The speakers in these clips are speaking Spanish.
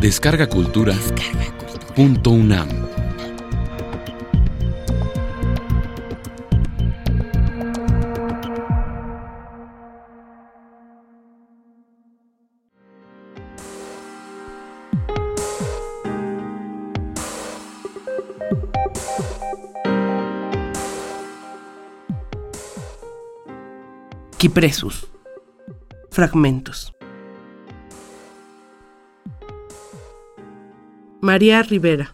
Descarga Cultura. Punto UNAM. Quipresus. Fragmentos. María Rivera.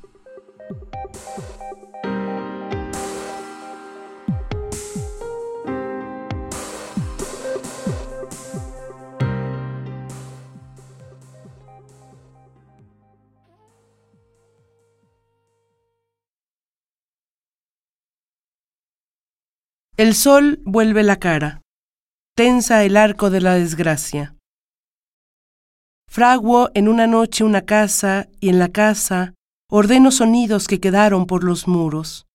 El sol vuelve la cara, tensa el arco de la desgracia. Fraguo en una noche una casa y en la casa ordeno sonidos que quedaron por los muros,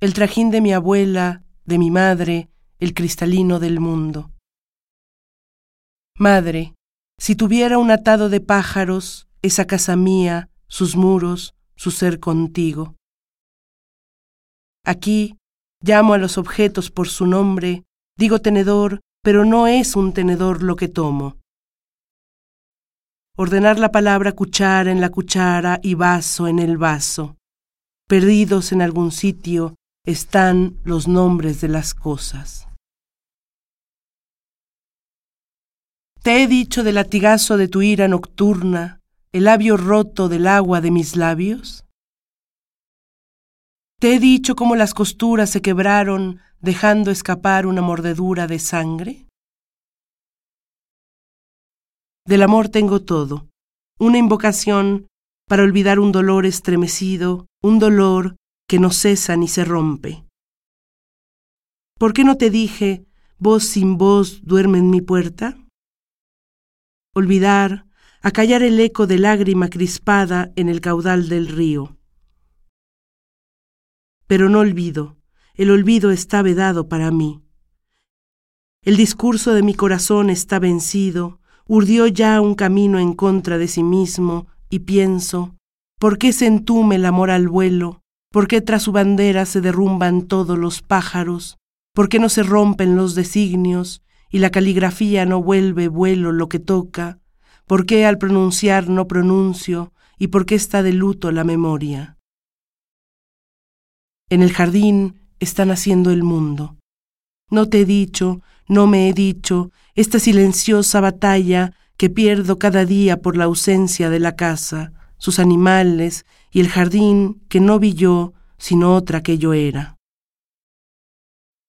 el trajín de mi abuela, de mi madre, el cristalino del mundo. Madre, si tuviera un atado de pájaros, esa casa mía, sus muros, su ser contigo. Aquí llamo a los objetos por su nombre, digo tenedor, pero no es un tenedor lo que tomo ordenar la palabra cuchara en la cuchara y vaso en el vaso. Perdidos en algún sitio están los nombres de las cosas. Te he dicho del latigazo de tu ira nocturna, el labio roto del agua de mis labios. Te he dicho cómo las costuras se quebraron dejando escapar una mordedura de sangre. Del amor tengo todo, una invocación para olvidar un dolor estremecido, un dolor que no cesa ni se rompe. ¿Por qué no te dije, voz sin voz duerme en mi puerta? Olvidar, acallar el eco de lágrima crispada en el caudal del río. Pero no olvido, el olvido está vedado para mí. El discurso de mi corazón está vencido, urdió ya un camino en contra de sí mismo, y pienso, ¿por qué se entume el amor al vuelo? ¿Por qué tras su bandera se derrumban todos los pájaros? ¿Por qué no se rompen los designios y la caligrafía no vuelve vuelo lo que toca? ¿Por qué al pronunciar no pronuncio y por qué está de luto la memoria? En el jardín está naciendo el mundo. No te he dicho, no me he dicho, esta silenciosa batalla que pierdo cada día por la ausencia de la casa, sus animales y el jardín que no vi yo, sino otra que yo era.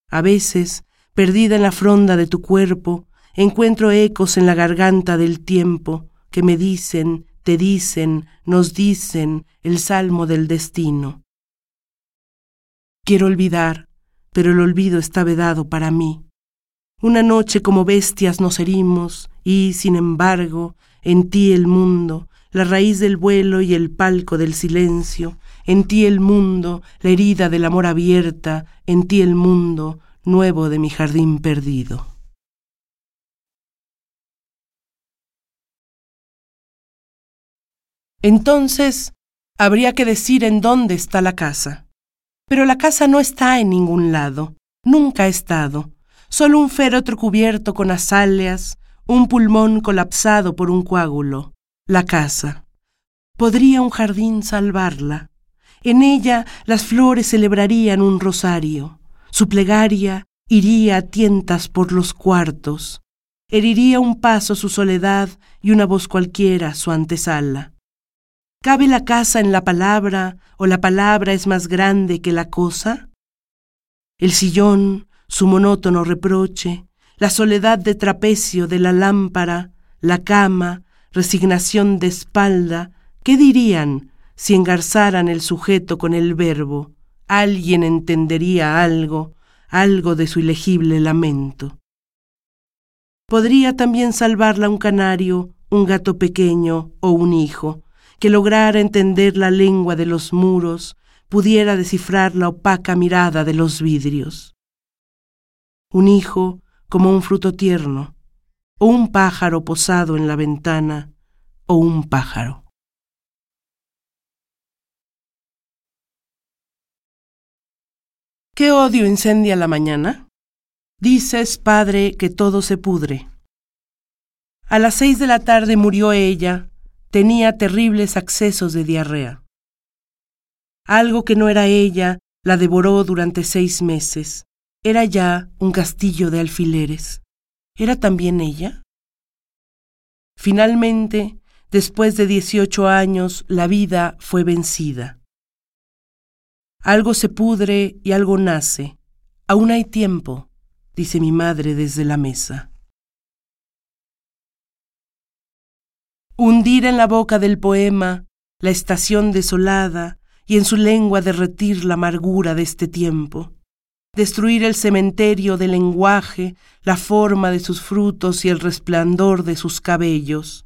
A veces, perdida en la fronda de tu cuerpo, encuentro ecos en la garganta del tiempo que me dicen, te dicen, nos dicen el salmo del destino. Quiero olvidar, pero el olvido está vedado para mí. Una noche como bestias nos herimos y, sin embargo, en ti el mundo, la raíz del vuelo y el palco del silencio, en ti el mundo, la herida del amor abierta, en ti el mundo, nuevo de mi jardín perdido. Entonces, habría que decir en dónde está la casa. Pero la casa no está en ningún lado, nunca ha estado solo un féretro cubierto con azaleas, un pulmón colapsado por un coágulo, la casa. ¿Podría un jardín salvarla? En ella las flores celebrarían un rosario. Su plegaria iría a tientas por los cuartos. Heriría un paso su soledad y una voz cualquiera su antesala. ¿Cabe la casa en la palabra o la palabra es más grande que la cosa? El sillón, su monótono reproche, la soledad de trapecio de la lámpara, la cama, resignación de espalda, ¿qué dirían si engarzaran el sujeto con el verbo? Alguien entendería algo, algo de su ilegible lamento. Podría también salvarla un canario, un gato pequeño o un hijo, que lograra entender la lengua de los muros, pudiera descifrar la opaca mirada de los vidrios un hijo como un fruto tierno, o un pájaro posado en la ventana, o un pájaro. ¿Qué odio incendia la mañana? Dices, padre, que todo se pudre. A las seis de la tarde murió ella, tenía terribles accesos de diarrea. Algo que no era ella la devoró durante seis meses. Era ya un castillo de alfileres. ¿Era también ella? Finalmente, después de dieciocho años, la vida fue vencida. Algo se pudre y algo nace. Aún hay tiempo, dice mi madre desde la mesa. Hundir en la boca del poema la estación desolada y en su lengua derretir la amargura de este tiempo. Destruir el cementerio del lenguaje, la forma de sus frutos y el resplandor de sus cabellos.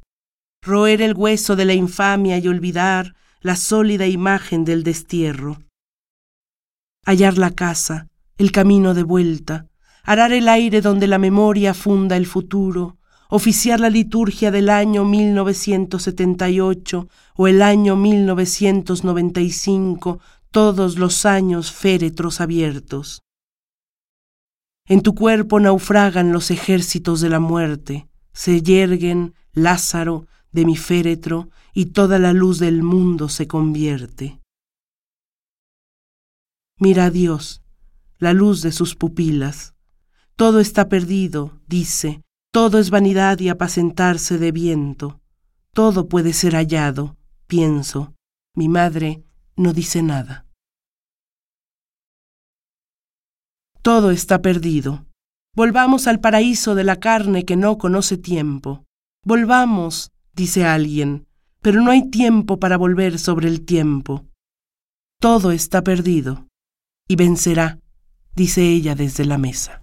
Roer el hueso de la infamia y olvidar la sólida imagen del destierro hallar la casa, el camino de vuelta, arar el aire donde la memoria funda el futuro, oficiar la liturgia del año 1978 o el año 1995, todos los años féretros abiertos. En tu cuerpo naufragan los ejércitos de la muerte, se yerguen, Lázaro, de mi féretro, y toda la luz del mundo se convierte. Mira a Dios, la luz de sus pupilas. Todo está perdido, dice, todo es vanidad y apacentarse de viento. Todo puede ser hallado, pienso. Mi madre no dice nada. Todo está perdido. Volvamos al paraíso de la carne que no conoce tiempo. Volvamos, dice alguien, pero no hay tiempo para volver sobre el tiempo. Todo está perdido y vencerá, dice ella desde la mesa.